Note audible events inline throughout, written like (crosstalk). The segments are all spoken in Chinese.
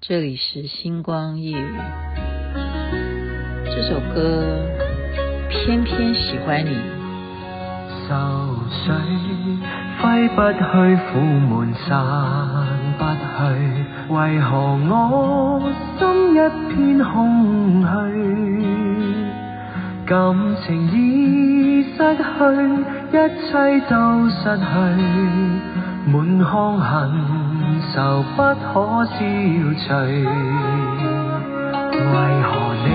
这里是星光夜语。这首歌偏偏喜欢你。愁绪挥不去，苦闷散不去，为何我心一片空虚？感情已失去，一切都失去，满腔恨。愁不可消除，为何你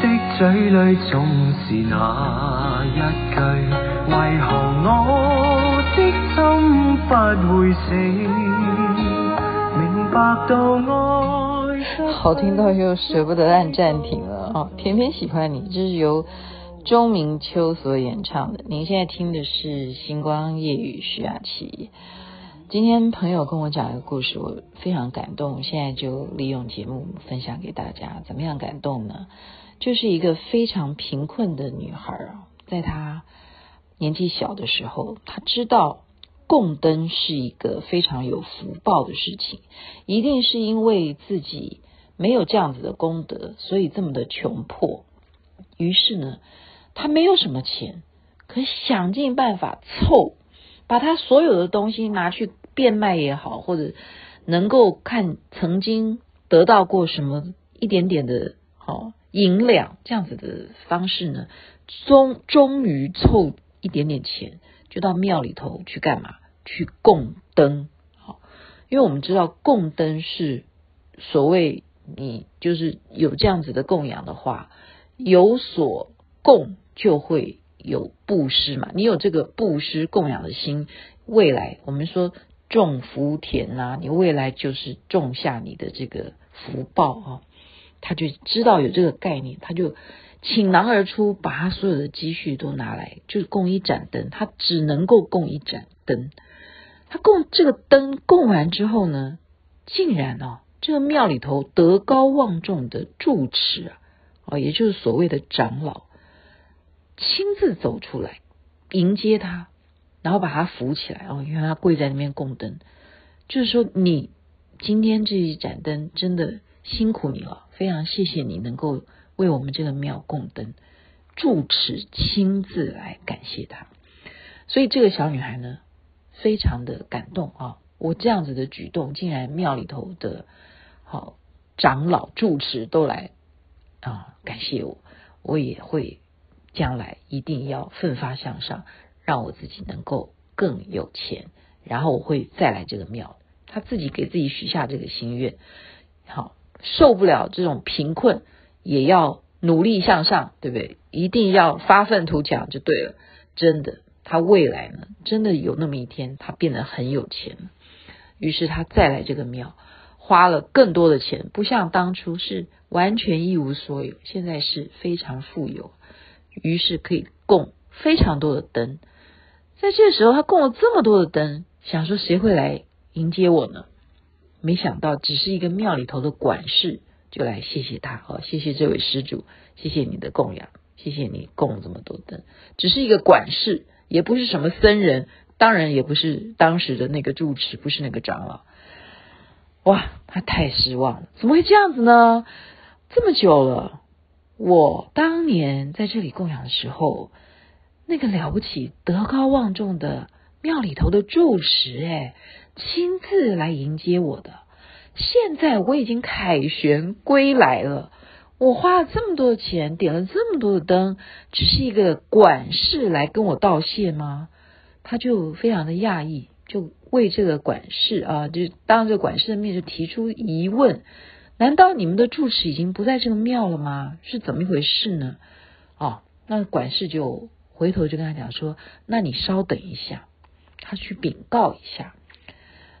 的嘴里总是那一句？为何我的心不会死？明白到爱好听到又舍不得按暂停了哦，偏偏喜欢你，这是由钟明秋所演唱的。您现在听的是星光夜雨徐雅琪。今天朋友跟我讲一个故事，我非常感动。现在就利用节目分享给大家。怎么样感动呢？就是一个非常贫困的女孩啊，在她年纪小的时候，她知道供灯是一个非常有福报的事情，一定是因为自己没有这样子的功德，所以这么的穷迫。于是呢，她没有什么钱，可想尽办法凑。把他所有的东西拿去变卖也好，或者能够看曾经得到过什么一点点的好银两这样子的方式呢，终终于凑一点点钱，就到庙里头去干嘛？去供灯。好，因为我们知道供灯是所谓你就是有这样子的供养的话，有所供就会。有布施嘛？你有这个布施供养的心，未来我们说种福田呐、啊，你未来就是种下你的这个福报啊。他就知道有这个概念，他就倾囊而出，把他所有的积蓄都拿来，就供一盏灯。他只能够供一盏灯。他供这个灯供完之后呢，竟然哦，这个庙里头德高望重的住持啊，哦，也就是所谓的长老。亲自走出来迎接他，然后把它扶起来哦，因为他跪在那边供灯，就是说你今天这一盏灯真的辛苦你了，非常谢谢你能够为我们这个庙供灯，住持亲自来感谢他，所以这个小女孩呢非常的感动啊，我这样子的举动竟然庙里头的好长老住持都来啊感谢我，我也会。将来一定要奋发向上，让我自己能够更有钱，然后我会再来这个庙。他自己给自己许下这个心愿，好，受不了这种贫困，也要努力向上，对不对？一定要发愤图强就对了。真的，他未来呢，真的有那么一天，他变得很有钱。于是他再来这个庙，花了更多的钱，不像当初是完全一无所有，现在是非常富有。于是可以供非常多的灯，在这时候，他供了这么多的灯，想说谁会来迎接我呢？没想到，只是一个庙里头的管事就来谢谢他，好，谢谢这位施主，谢谢你的供养，谢谢你供这么多灯，只是一个管事，也不是什么僧人，当然也不是当时的那个住持，不是那个长老。哇，他太失望了，怎么会这样子呢？这么久了。我当年在这里供养的时候，那个了不起、德高望重的庙里头的住持，哎，亲自来迎接我的。现在我已经凯旋归来了，我花了这么多的钱，点了这么多的灯，只是一个管事来跟我道谢吗？他就非常的讶异，就为这个管事啊，就当着管事的面就提出疑问。难道你们的住持已经不在这个庙了吗？是怎么一回事呢？哦，那管事就回头就跟他讲说：“那你稍等一下，他去禀告一下。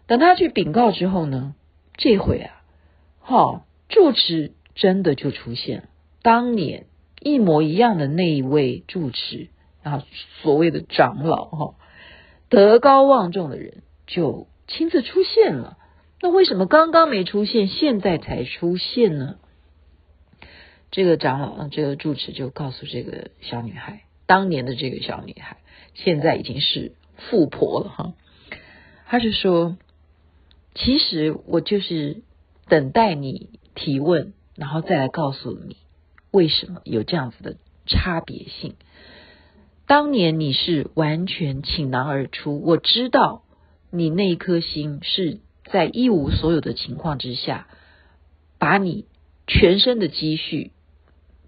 等他去禀告之后呢，这回啊，哈、哦，住持真的就出现了，当年一模一样的那一位住持啊，所谓的长老哈、哦，德高望重的人就亲自出现了。”那为什么刚刚没出现，现在才出现呢？这个长老，这个住持就告诉这个小女孩，当年的这个小女孩，现在已经是富婆了哈。她就说，其实我就是等待你提问，然后再来告诉你为什么有这样子的差别性。当年你是完全倾囊而出，我知道你那一颗心是在一无所有的情况之下，把你全身的积蓄，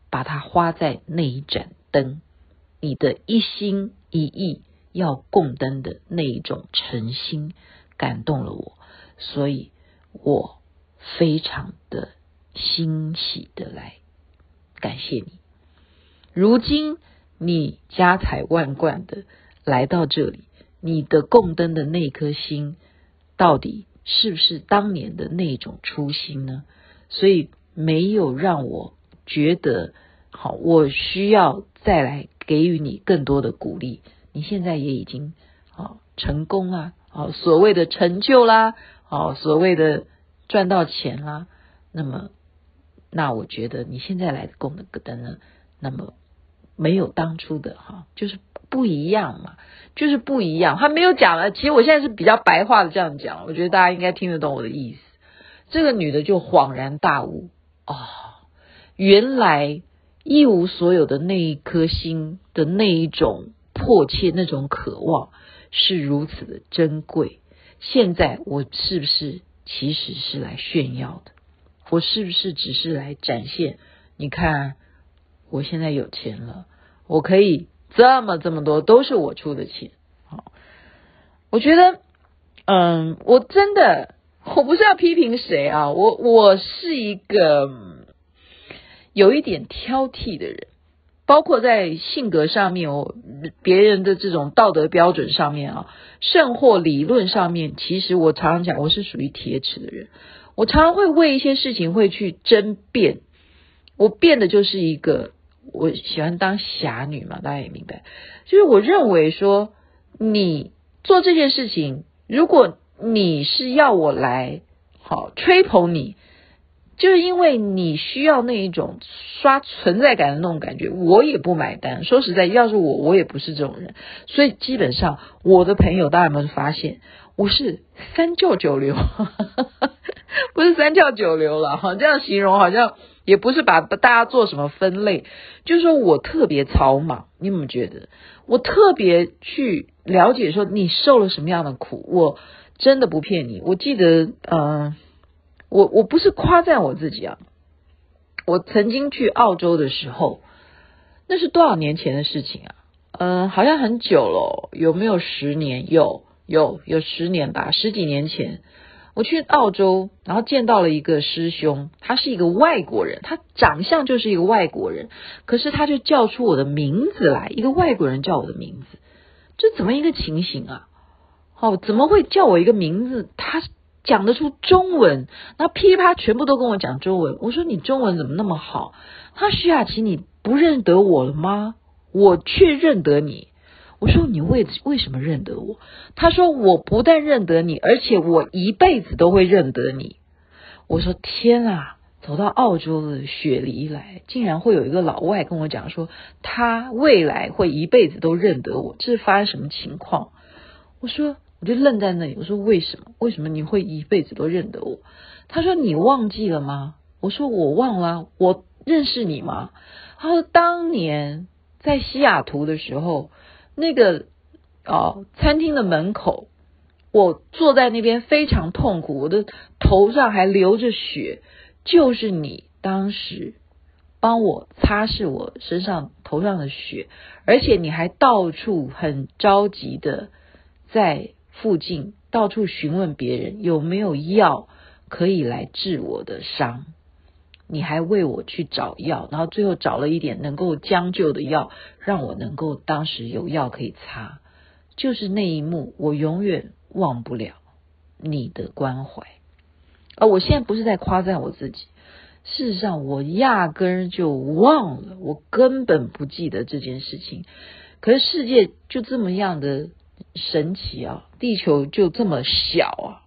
把它花在那一盏灯，你的一心一意要供灯的那一种诚心，感动了我，所以我非常的欣喜的来感谢你。如今你家财万贯的来到这里，你的供灯的那颗心，到底是不是当年的那种初心呢？所以没有让我觉得好，我需要再来给予你更多的鼓励。你现在也已经好成功啊，好所谓的成就啦，好所谓的赚到钱啦。那么，那我觉得你现在来的供的灯呢，那么没有当初的哈，就是不一样嘛，就是不一样。他没有讲了，其实我现在是比较白话的这样讲，我觉得大家应该听得懂我的意思。这个女的就恍然大悟哦，原来一无所有的那一颗心的那一种迫切、那种渴望是如此的珍贵。现在我是不是其实是来炫耀的？我是不是只是来展现？你看，我现在有钱了，我可以这么这么多都是我出的钱。好，我觉得，嗯，我真的。我不是要批评谁啊，我我是一个有一点挑剔的人，包括在性格上面，我别人的这种道德标准上面啊，甚或理论上面，其实我常常讲，我是属于铁齿的人。我常常会为一些事情会去争辩，我变的就是一个，我喜欢当侠女嘛，大家也明白，就是我认为说，你做这件事情，如果你是要我来好吹捧你，就是因为你需要那一种刷存在感的那种感觉，我也不买单。说实在，要是我，我也不是这种人。所以基本上，我的朋友大家有没有发现，我是三教九流，(laughs) 不是三教九流了哈。这样形容好像也不是把大家做什么分类，就是说我特别草莽。你有没有觉得？我特别去了解说你受了什么样的苦，我。真的不骗你，我记得，嗯、我我不是夸赞我自己啊，我曾经去澳洲的时候，那是多少年前的事情啊？嗯、好像很久了，有没有十年？有有有十年吧，十几年前，我去澳洲，然后见到了一个师兄，他是一个外国人，他长相就是一个外国人，可是他就叫出我的名字来，一个外国人叫我的名字，这怎么一个情形啊？哦，怎么会叫我一个名字？他讲得出中文，那噼啪全部都跟我讲中文。我说你中文怎么那么好？他徐雅琪，你不认得我了吗？我却认得你。我说你为为什么认得我？他说我不但认得你，而且我一辈子都会认得你。我说天啊，走到澳洲的雪梨来，竟然会有一个老外跟我讲说他未来会一辈子都认得我，这是发生什么情况？我说。我就愣在那里，我说为什么？为什么你会一辈子都认得我？他说你忘记了吗？我说我忘了，我认识你吗？他说当年在西雅图的时候，那个哦餐厅的门口，我坐在那边非常痛苦，我的头上还流着血，就是你当时帮我擦拭我身上头上的血，而且你还到处很着急的在。附近到处询问别人有没有药可以来治我的伤，你还为我去找药，然后最后找了一点能够将就的药，让我能够当时有药可以擦。就是那一幕，我永远忘不了你的关怀。而我现在不是在夸赞我自己，事实上我压根儿就忘了，我根本不记得这件事情。可是世界就这么样的。神奇啊！地球就这么小啊！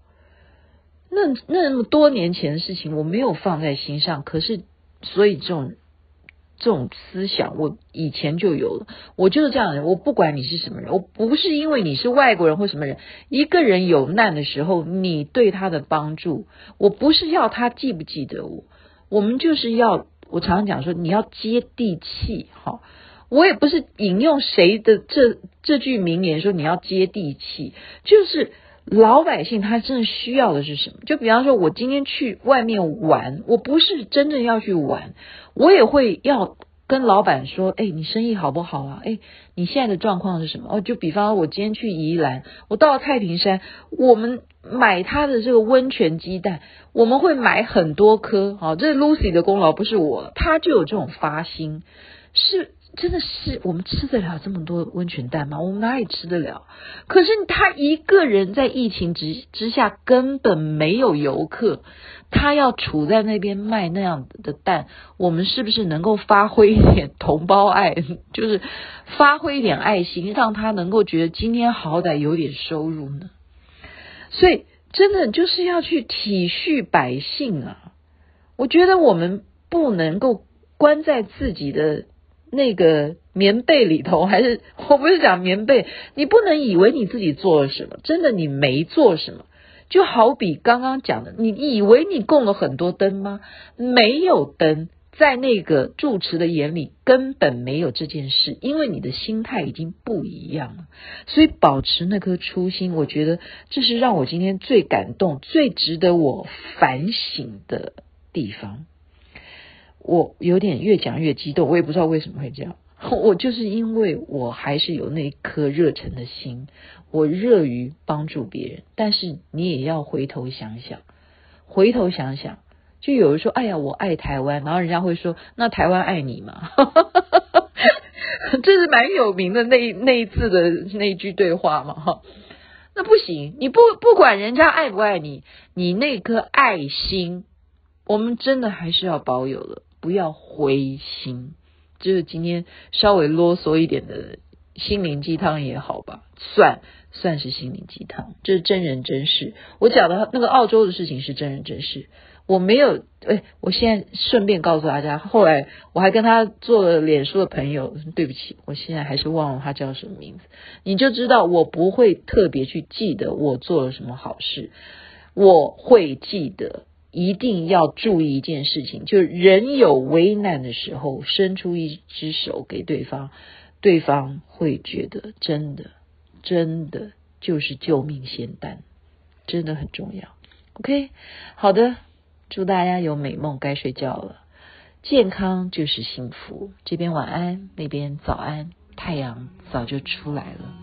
那那么多年前的事情，我没有放在心上。可是，所以这种这种思想，我以前就有了。我就是这样的人，我不管你是什么人，我不是因为你是外国人或什么人，一个人有难的时候，你对他的帮助，我不是要他记不记得我，我们就是要，我常常讲说，你要接地气，哈。我也不是引用谁的这这句名言说你要接地气，就是老百姓他真的需要的是什么？就比方说，我今天去外面玩，我不是真正要去玩，我也会要跟老板说，哎，你生意好不好啊？哎，你现在的状况是什么？哦，就比方说我今天去宜兰，我到了太平山，我们买他的这个温泉鸡蛋，我们会买很多颗，好，这是 Lucy 的功劳，不是我，他就有这种发心，是。真的是我们吃得了这么多温泉蛋吗？我们哪里吃得了？可是他一个人在疫情之之下根本没有游客，他要处在那边卖那样的蛋，我们是不是能够发挥一点同胞爱，就是发挥一点爱心，让他能够觉得今天好歹有点收入呢？所以真的就是要去体恤百姓啊！我觉得我们不能够关在自己的。那个棉被里头，还是 (laughs) 我不是讲棉被，你不能以为你自己做了什么，真的你没做什么。就好比刚刚讲的，你以为你供了很多灯吗？没有灯，在那个住持的眼里根本没有这件事，因为你的心态已经不一样了。所以保持那颗初心，我觉得这是让我今天最感动、最值得我反省的地方。我有点越讲越激动，我也不知道为什么会这样。(laughs) 我就是因为我还是有那颗热忱的心，我热于帮助别人。但是你也要回头想想，回头想想，就有人说：“哎呀，我爱台湾。”然后人家会说：“那台湾爱你吗？” (laughs) 这是蛮有名的那那一次的那句对话嘛，哈。那不行，你不不管人家爱不爱你，你那颗爱心，我们真的还是要保有的。不要灰心，就是今天稍微啰嗦一点的心灵鸡汤也好吧，算算是心灵鸡汤，这是真人真事。我讲的那个澳洲的事情是真人真事，我没有哎，我现在顺便告诉大家，后来我还跟他做了脸书的朋友，对不起，我现在还是忘了他叫什么名字，你就知道我不会特别去记得我做了什么好事，我会记得。一定要注意一件事情，就是人有危难的时候，伸出一只手给对方，对方会觉得真的，真的就是救命仙丹，真的很重要。OK，好的，祝大家有美梦，该睡觉了。健康就是幸福，这边晚安，那边早安，太阳早就出来了。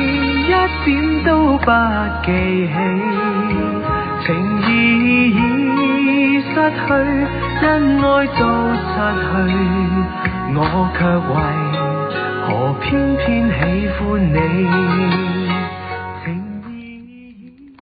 不記起情意已失去，恩愛都失去。我卻為何偏偏喜歡你？